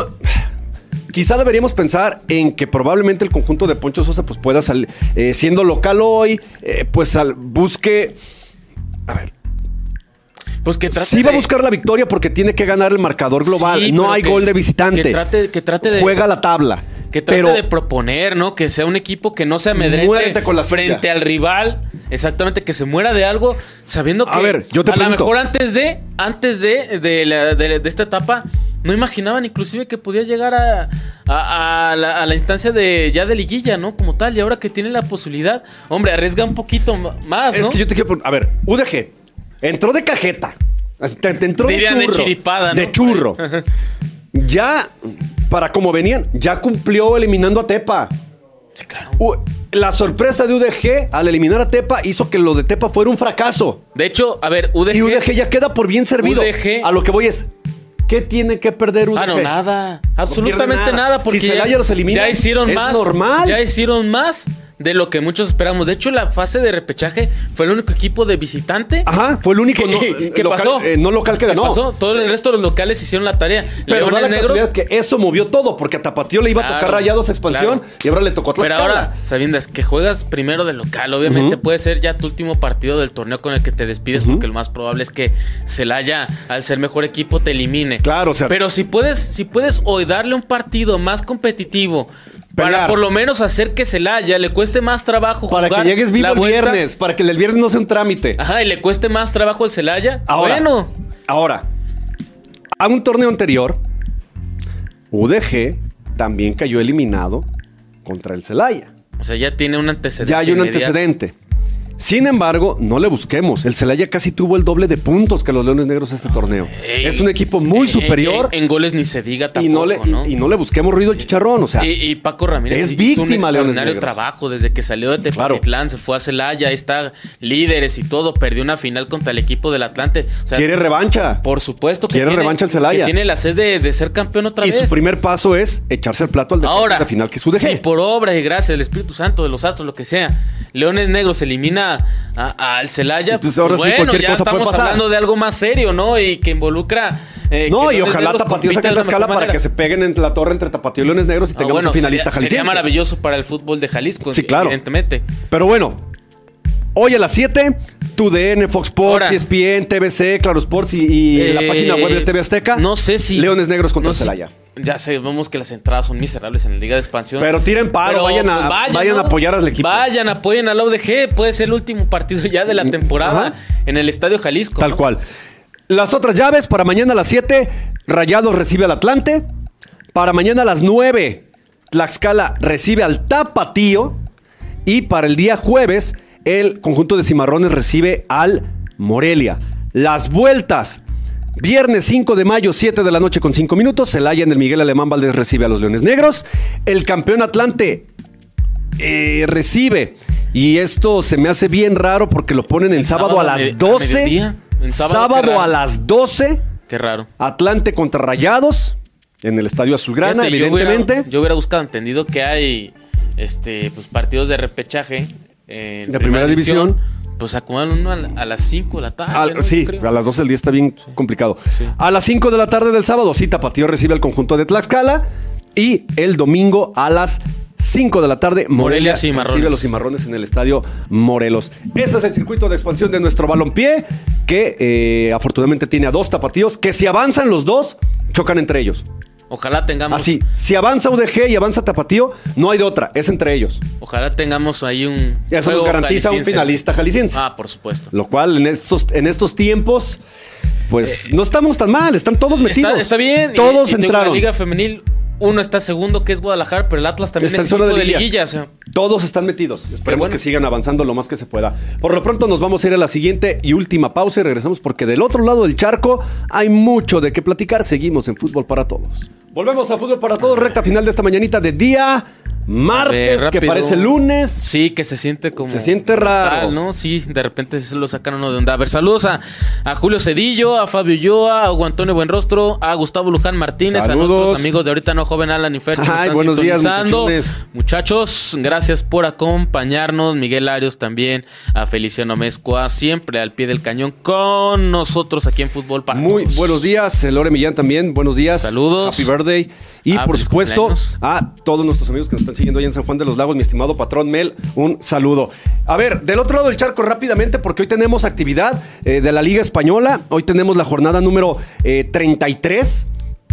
Quizá deberíamos pensar en que probablemente el conjunto de Poncho Sosa pues pueda salir, eh, siendo local hoy, pues al- busque... A ver, Pues que trate Sí va a buscar la victoria porque tiene que ganar el marcador global. Sí, no hay que- gol de visitante. que trate- que trate de- Juega la tabla. Que trate pero de proponer, ¿no? Que sea un equipo que no se amedrente con la suya. frente al rival. Exactamente, que se muera de algo, sabiendo que A ver, yo te a lo mejor antes de, antes de, de, la- de- de esta etapa, no imaginaban inclusive que podía llegar a, a- a la, a la instancia de ya de liguilla, ¿no? Como tal. Y ahora que tiene la posibilidad, hombre, arriesga un poquito más, es ¿no? que yo te quiero. A ver, UDG entró de cajeta. Te, te entró Dirían de de churro. chiripada, ¿no? De churro. ya, para como venían, ya cumplió eliminando a Tepa. Sí, claro. La sorpresa de UDG al eliminar a Tepa hizo que lo de Tepa fuera un fracaso. De hecho, a ver, UDG. Y UDG ya queda por bien servido. UDG. A lo que voy es, ¿qué tiene que perder UDG? Ah, no, nada. Absolutamente nada. nada. Porque Si ya- los elimina, ya hicieron es más. normal. Ya hicieron más de lo que muchos esperamos. De hecho, la fase de repechaje fue el único equipo de visitante. Ajá, fue el único no, ¿Qué, qué local- pasó? eh, no local que ¿Qué ganó. pasó? Todo el resto de los locales hicieron la tarea. Pero da Leones la Negros. que eso movió todo, porque a Tapatío le iba a tocar Rayados Expansión claro. y ahora le tocó a Pero Tlaxcala. ahora, sabiendo es que juegas primero de local, obviamente puede ser ya tu último partido del torneo con el que te despides, porque lo más probable es que Celaya, al ser mejor equipo, te elimine. Claro, o sea- Pero si puedes, si puedes hoy darle un partido más competitivo. Para por lo menos hacer que Celaya le cueste más trabajo Para jugar que llegues vivo el vuelta. viernes, para que el viernes no sea un trámite. Ajá, y le cueste más trabajo al Celaya. Ahora, bueno, ahora, a un torneo anterior, UDG también cayó eliminado contra el Celaya. o sea, ya tiene un antecedente. Ya hay un inmediato. antecedente. Sin embargo, no le busquemos. El Celaya casi tuvo el doble de puntos que los Leones Negros este torneo. Ey, es un equipo muy superior En, en goles ni se diga tampoco, y, no le, ¿no? y, y no le busquemos ruido al chicharrón. O sea, Y, y Paco Ramírez es hizo víctima, un extraordinario trabajo desde que salió de Tepatitlán, se fue a Celaya, ahí está líderes y todo, perdió una final contra el equipo del Atlante. O sea, quiere revancha. por supuesto que quiere tiene, revancha el Celaya. que tiene la sed de, de ser campeón otra y vez. su primer paso es echarse el plato al de Ahora, la final que UDG. si por obra y gracia del Espíritu Santo, de los astros, lo que sea, Leones Negros elimina a- al Celaya, Entonces, ahora sí, bueno, cualquier ya cosa puede estamos pasar. hablando de algo más serio, ¿no? Y que involucra... eh, No, que y ojalá Tapatío saque la la escala para que se peguen entre la torre entre Tapatío y Leones Negros y Ah, tengamos bueno, un finalista sería, sería jalisciense. maravilloso para el fútbol de Jalisco, Sí, claro. evidentemente. Pero bueno, hoy a las 7, TUDN, Fox Sports, Ahora. ESPN, TVC, Claro Sports y, y la Eh, página web de TV Azteca. No sé si. Leones Negros contra no sé- Celaya. Ya sabemos que las entradas son miserables en la Liga de Expansión. Pero tiren paro, vayan a- vayan a apoyar al equipo. Vayan, apoyen al UDG. Puede ser el último partido ya de la temporada Ajá. en el Estadio Jalisco. Tal ¿no? cual. Las otras llaves para mañana a las 7, Rayados recibe al Atlante. Para mañana a las 9, Tlaxcala recibe al Tapatío. Y para el día jueves, el conjunto de Cimarrones recibe al Morelia. Las vueltas. Viernes 5 de mayo, 7 de la noche con 5 minutos. Celaya en el Miguel Alemán Valdés recibe a los Leones Negros. El campeón Atlante eh, recibe. Y esto se me hace bien raro porque lo ponen en ¿En sábado, sábado a las a 12. mediodía? ¿En sábado? a las 12. Qué raro. Atlante contra Rayados. En el Estadio Azulgrana, Fíjate, yo evidentemente. hubiera- Yo hubiera, buscado entendido que hay este pues partidos de repechaje. En De primera división. Pues acomodan uno a, la- a las 5 de la tarde. Sí, a las 12 del día está bien complicado. Sí. A las 5 de la tarde del sábado, sí, Tapatío recibe al conjunto de Tlaxcala. Y el domingo a las 5 de la tarde, Morelia recibe a los Cimarrones en el estadio Morelos. Ese es el circuito de expansión de nuestro balompié, que eh, afortunadamente tiene a dos tapatíos, que si avanzan los dos, chocan entre ellos. Ojalá tengamos. Así, si avanza UDG y avanza Tapatío, no hay de otra, es entre ellos. Ojalá tengamos ahí un. Eso nos garantiza un finalista jalisciense. Ah, por supuesto. Lo cual en estos, en estos tiempos, pues no estamos tan mal, están todos metidos. Eh, Está, está bien. y- Todos y tengo entraron. Una liga femenil uno está segundo, que es Guadalajara, pero el Atlas también Está en zona de de liguilla. liguilla. o sea, Todos están metidos. Esperemos bueno. que sigan avanzando lo más que se pueda. Por lo pronto nos vamos a ir a la siguiente y última pausa y regresamos porque del otro lado del charco hay mucho de qué platicar. Seguimos en Fútbol para Todos. Volvemos a Fútbol para Todos, recta final de esta mañanita de día martes, ver, que parece lunes. Sí, que se siente como. Se siente raro. tal, ¿no? Sí, de repente se lo sacaron uno de onda. A ver, saludos a, a Julio Cedillo, a Fabio Yoa, a Hugo Antonio Buenrostro, a Gustavo Luján Martínez, Saludos. a nuestros amigos de ahorita no joven Alan y Fer. que Ay, están buenos días, muchachones. Muchachos, gracias por acompañarnos. Miguel Arios también, a Feliciano Mezcua, siempre al pie del cañón con nosotros aquí en Fútbol para Muy Todos. buenos días, Lore Millán también. Buenos días. Saludos. Happy birthday. Y Ah, por supuesto, cumpleaños. a todos nuestros amigos que nos están siguiendo ahí en San Juan de los Lagos, mi estimado patrón Mel, un saludo. A ver, del otro lado del charco rápidamente, porque hoy tenemos actividad eh, de la Liga Española. Hoy tenemos la jornada número eh, 33.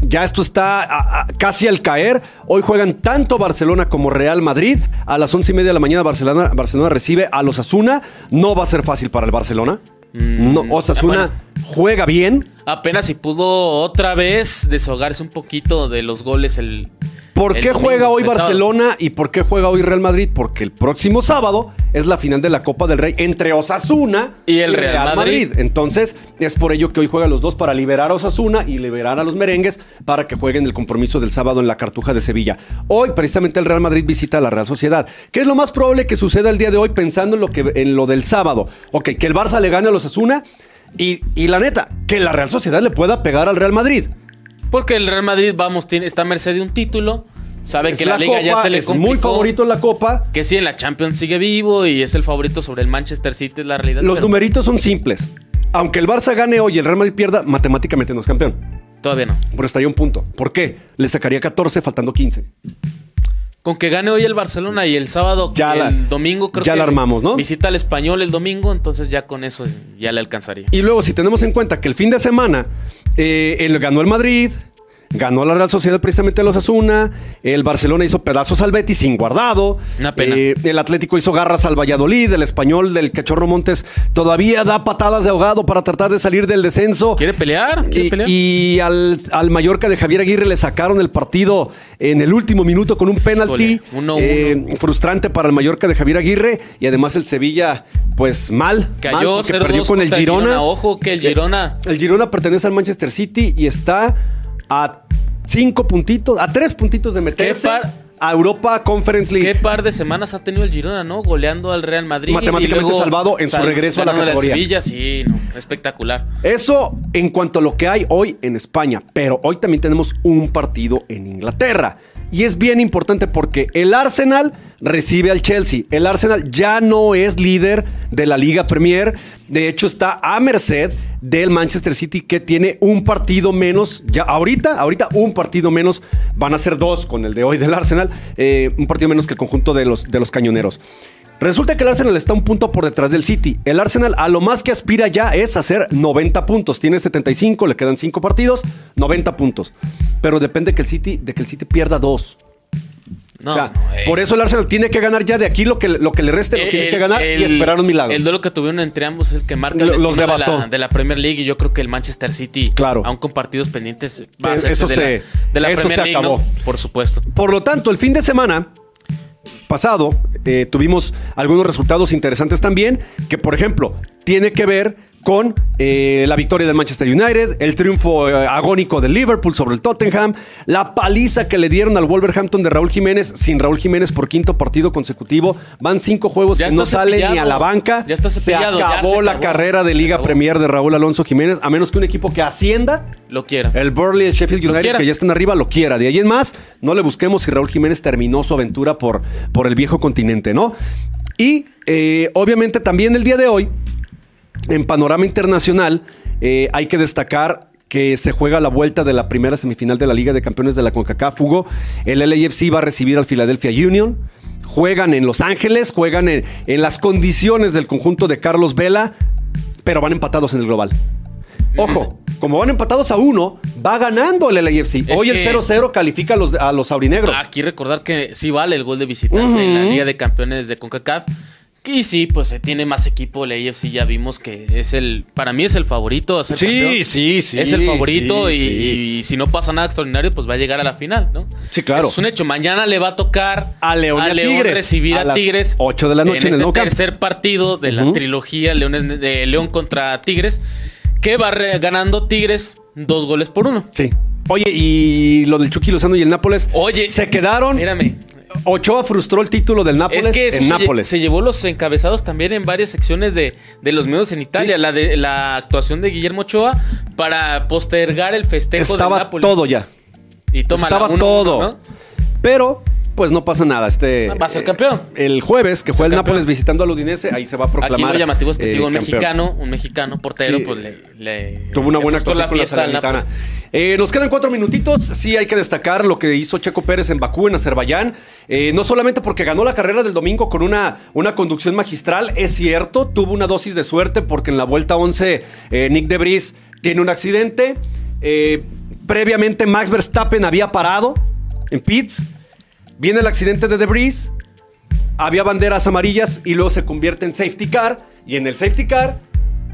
Ya esto está a- a- casi al caer. Hoy juegan tanto Barcelona como Real Madrid. A las once y media de la mañana Barcelona, Barcelona recibe a los Asuna. No va a ser fácil para el Barcelona. Mm, no, Osasuna juega bien. Apenas si pudo otra vez desahogarse un poquito de los goles el. ¿Por el qué domingo, juega hoy sábado. Barcelona y por qué juega hoy Real Madrid? Porque el próximo sábado es la final de la Copa del Rey entre Osasuna Y el Real Madrid. Entonces, es por ello que hoy juegan los dos para liberar a Osasuna y liberar a los merengues para que jueguen el compromiso del sábado en la Cartuja de Sevilla. Hoy, precisamente, el Real Madrid visita a la Real Sociedad. ¿Qué es lo más probable que suceda el día de hoy pensando en lo, que, en lo del sábado? Ok, que el Barça le gane a los Osasuna y, y la neta, que la Real Sociedad le pueda pegar al Real Madrid. Porque el Real Madrid, vamos, tiene, está a merced de un título. Sabe Es que la, liga ya se le es complicó. muy favorito en la Copa. Que sí, en la Champions sigue vivo y es el favorito sobre el Manchester City, es la realidad. Los pero numeritos son simples. Aunque el Barça gane hoy y el Real Madrid pierda, matemáticamente no es campeón. Todavía no. Pero estaría un punto. ¿Por qué? Le sacaría 14 faltando 15. Con que gane hoy el Barcelona y el sábado, Ya el la- domingo creo ya que la armamos, ¿no? Visita al español el domingo, entonces ya con eso ya le alcanzaría. Y luego, si tenemos en cuenta que el fin de semana eh, él ganó el Madrid, ganó la Real Sociedad precisamente los Asuna, el Barcelona hizo pedazos al Betis sin guardado, Una pena. eh, el Atlético hizo garras al Valladolid, el español del Cachorro Montes todavía da patadas de ahogado para tratar de salir del descenso. ¿Quiere pelear? ¿Quiere pelear? y al, al Mallorca de Javier Aguirre le sacaron el partido en el último minuto con un penalti Híjole, uno, eh, frustrante para el Mallorca de Javier Aguirre y además el Sevilla pues mal, mal Cayó 0-2 perdió con el Girona. Ojo que el Girona. El Girona pertenece al Manchester City y está a cinco puntitos, a tres puntitos de meterse a Europa Conference League. ¿Qué par de semanas ha tenido el Girona, no? Goleando al Real Madrid. Matemáticamente y luego salvado en su regreso a la categoría. Sevilla, sí, no, espectacular. Eso en cuanto a lo que hay hoy en España, pero hoy también tenemos un partido en Inglaterra. Y es bien importante porque el Arsenal recibe al Chelsea. El Arsenal ya no es líder de la Liga Premier. De hecho, está a merced del Manchester City que tiene un partido menos. Ya ahorita, ahorita un partido menos. Van a ser dos con el de hoy del Arsenal. eh, un partido menos que el conjunto de los, de los cañoneros. Resulta que el Arsenal está un punto por detrás del City. El Arsenal a lo más que aspira ya es hacer 90 puntos. Tiene 75, le quedan 5 partidos, 90 puntos. Pero depende que el City, de que el City pierda dos. No, o sea, no, eh. por eso el Arsenal tiene que ganar ya de aquí lo que, lo que le reste, lo tiene que ganar y esperar un milagro. El duelo que tuvieron entre ambos es el que marca el los de devastó. la, de la Premier League y yo creo que el Manchester City, Claro. aún con partidos pendientes, va a Eh, eso de, se- la, de la eso Premier se League, acabó. ¿no? Por supuesto. Por lo tanto, el fin de semana pasado eh, tuvimos algunos resultados interesantes también, que por ejemplo, tiene que ver con eh, la victoria del Manchester United, el triunfo eh, agónico del Liverpool sobre el Tottenham, la paliza que le dieron al Wolverhampton de Raúl Jiménez, sin Raúl Jiménez por quinto partido consecutivo. Van cinco juegos Ya que no sale ni a la banca. Ya está se ya acabó se la acabó. carrera de Liga. Premier de Raúl Alonso Jiménez, a menos que un equipo que ascienda Lo quiera. el Burley, el Sheffield United, que ya están arriba, lo quiera. De ahí en más, no le busquemos si Raúl Jiménez terminó su aventura por, por el viejo continente, ¿no? Y eh, obviamente también el día de hoy, en panorama internacional, eh, hay que destacar que se juega la vuelta de la primera semifinal de la Liga de Campeones de la CONCACAF. Hugo, el LAFC va a recibir al Philadelphia Union. Juegan en Los Ángeles, juegan en, en las condiciones del conjunto de Carlos Vela, pero van empatados en el global. Ojo, como van empatados a uno, va ganando el LAFC. Es Hoy el que- 0-0 califica a los, a los aurinegros. Aquí recordar que sí vale el gol de visitante en la Liga de Campeones de CONCACAF. Y sí, pues eh, tiene más equipo. La AFC ya vimos que es el. Para mí es el favorito. a ser Sí, campeón. sí, sí, Es el favorito sí, y, sí. y si no pasa nada extraordinario, pues va a llegar a la final, ¿no? Sí, claro. Eso es un hecho. Mañana le va a tocar A León Tigres. recibir A Tigres. 8 de la noche en el este Nou Camp. tercer partido de la trilogía Leones de León contra Tigres. Que va ganando Tigres dos goles por uno. Sí. Oye, y lo del Chucky Lozano y el Nápoles. Oye, se quedaron. Espérame. Ochoa frustró el título del Nápoles Es que en se, lle- Nápoles. se llevó los encabezados también en varias secciones de, de los medios en Italia. La de la actuación de Guillermo Ochoa para postergar el festejo Estaba del Nápoles. todo ya. Y toma Estaba todo. Pero, pues no pasa nada. Este Va a ser campeón. El jueves, que fue el campeón. Nápoles visitando al Udinese, ahí se va a proclamar. Aquí lo llamativo es que eh, digo, un campeón. mexicano, un mexicano portero, Sí. pues le, le- Tuvo una le buena actuación con la fiesta al Salernitana. Eh, nos quedan cuatro minutitos. Sí, hay que destacar lo que hizo Checo Pérez en Bakú, en Azerbaiyán. Eh, no solamente porque ganó la carrera del domingo con una, una conducción magistral, es cierto, tuvo una dosis de suerte porque en la vuelta 11 eh, Nick de Vries tiene un accidente. Eh, previamente Max Verstappen había parado en pits. Viene el accidente de De Vries. Había banderas amarillas y luego se convierte en safety car. Y en el safety car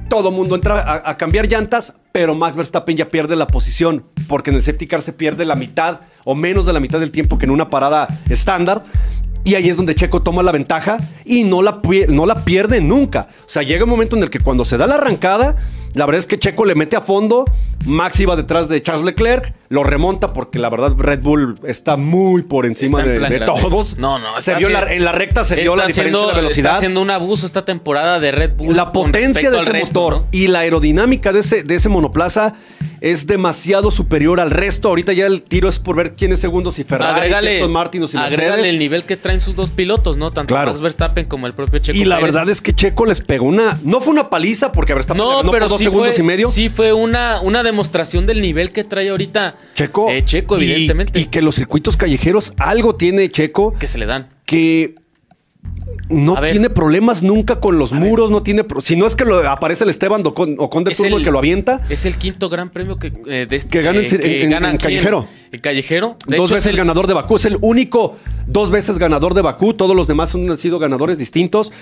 todo mundo entra a, cambiar llantas, pero Max Verstappen ya pierde la posición, porque en el safety car se pierde la mitad o menos de la mitad del tiempo que en una parada estándar. Y ahí es donde Checo toma la ventaja y no la, no la pierde nunca. O sea, llega un momento en el que cuando se da la arrancada, la verdad es que Checo le mete a fondo, Max iba detrás de Charles Leclerc, lo remonta porque la verdad Red Bull está muy por encima de, todos. (laughs) No, no, Se vio la- en la recta se vio la diferencia haciendo- de velocidad. Está haciendo un abuso esta temporada de Red Bull. La potencia de ese resto, motor ¿no? y la aerodinámica de ese, de ese monoplaza es demasiado superior al resto. Ahorita ya el tiro es por ver quién es segundo, si Ferrari, si Agrégale, Aston Martin o si agrégale el nivel que traen sus dos pilotos, ¿no? Tanto Claro. Max Verstappen como el propio Checo Y la Pérez. verdad es que Checo les pegó una... No fue una paliza porque Verstappen No, pero sí segundos fue, y medio. sí fue una, una demostración del nivel que trae ahorita Checo. eh, Checo, y- evidentemente. Y, que los circuitos callejeros algo tiene Checo que se le dan. que no A ver. tiene problemas nunca con los muros, no tiene... Si no es que lo, aparece el Esteban Ocon, Ocon de Es turno el- el que lo avienta. Es el quinto gran premio que, eh, de este- Que gana en- eh, en- en callejero. En, callejero. De dos hecho, veces el- ganador de Bakú. Es el único dos veces ganador de Bakú. Todos los demás han sido ganadores distintos.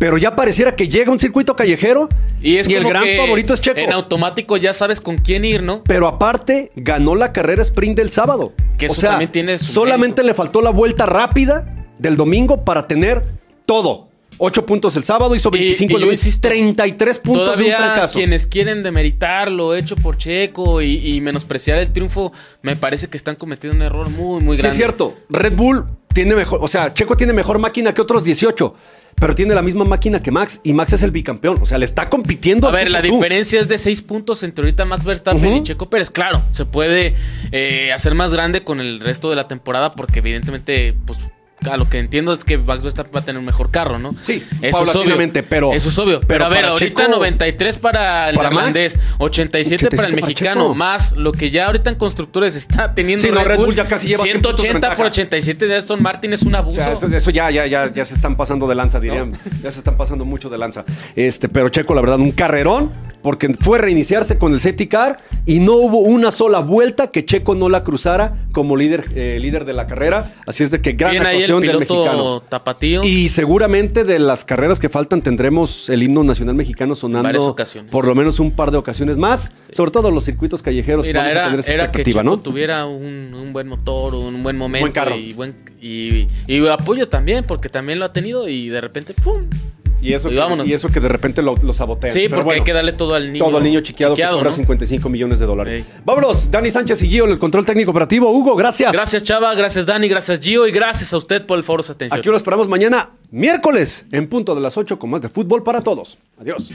Pero ya pareciera que llega un circuito callejero Y, es el gran favorito es Checo. En automático ya sabes con quién ir, ¿no? Pero aparte, ganó la carrera sprint del sábado. Que o eso sea, también tiene su solamente mérito. le faltó la vuelta rápida del domingo para tener todo. 8 puntos el sábado, hizo Y- 25 y el yo domingo, insisto, 33 puntos de un Todavía trancazo. quienes quieren demeritar lo hecho por Checo y, y menospreciar el triunfo, me parece que están cometiendo un error muy, muy Sí, grande. es cierto. Red Bull tiene mejor, o sea, Checo tiene mejor máquina que otros 18, pero tiene la misma máquina que Max y Max es el bicampeón. O sea, le está compitiendo. A ver, la tú. diferencia es de 6 puntos entre ahorita Max Verstappen y Checo Pérez. Claro, se puede eh, hacer más grande con el resto de la temporada porque evidentemente, pues, a lo que entiendo es que Max Verstappen va a tener un mejor carro, ¿no? Sí, eso es obvio. pero- Eso es obvio. Pero, pero a ver, ahorita Checo- 93 para el ¿Para Max? neerlandés, 87, para el 87 para mexicano, Checo. más lo que ya ahorita en constructores está teniendo Sí, no, Red Bull ya casi lleva 100 puntos de 180 por ventaja. 87 de Aston Martin es un O abuso. sea, eso, eso ya, ya, ya, ya se están pasando de lanza, dirían. Ya se están pasando mucho de lanza. Este, pero Checo, la verdad, un carrerón, porque fue reiniciarse con el safety car y no hubo una sola vuelta que Checo no la cruzara como líder, eh, líder de la carrera. Así es de que gran Del mexicano. tapatío. Y seguramente de las carreras que faltan tendremos el himno nacional mexicano sonando por lo menos un par de ocasiones más, sobre todo los circuitos callejeros. Mira, era, tener esa era que ¿no? tuviera un, un buen motor, un buen momento Buen carro. y buen y, y apoyo también, porque también lo ha tenido y de repente ¡pum! Y eso, Y que, y eso que de repente lo, lo sabotean. Sí, Pero porque bueno, hay que darle todo al niño. todo al niño chiqueado, que cobra ¿no? 55 millones de dólares. Ey. Vámonos, Dani Sánchez y Gio, el control técnico operativo. Hugo, gracias. Gracias Chava, gracias Dani, gracias Gio y gracias a usted por el favor de su atención. Aquí lo esperamos mañana, miércoles, en punto de las 8, con más de fútbol para todos. Adiós.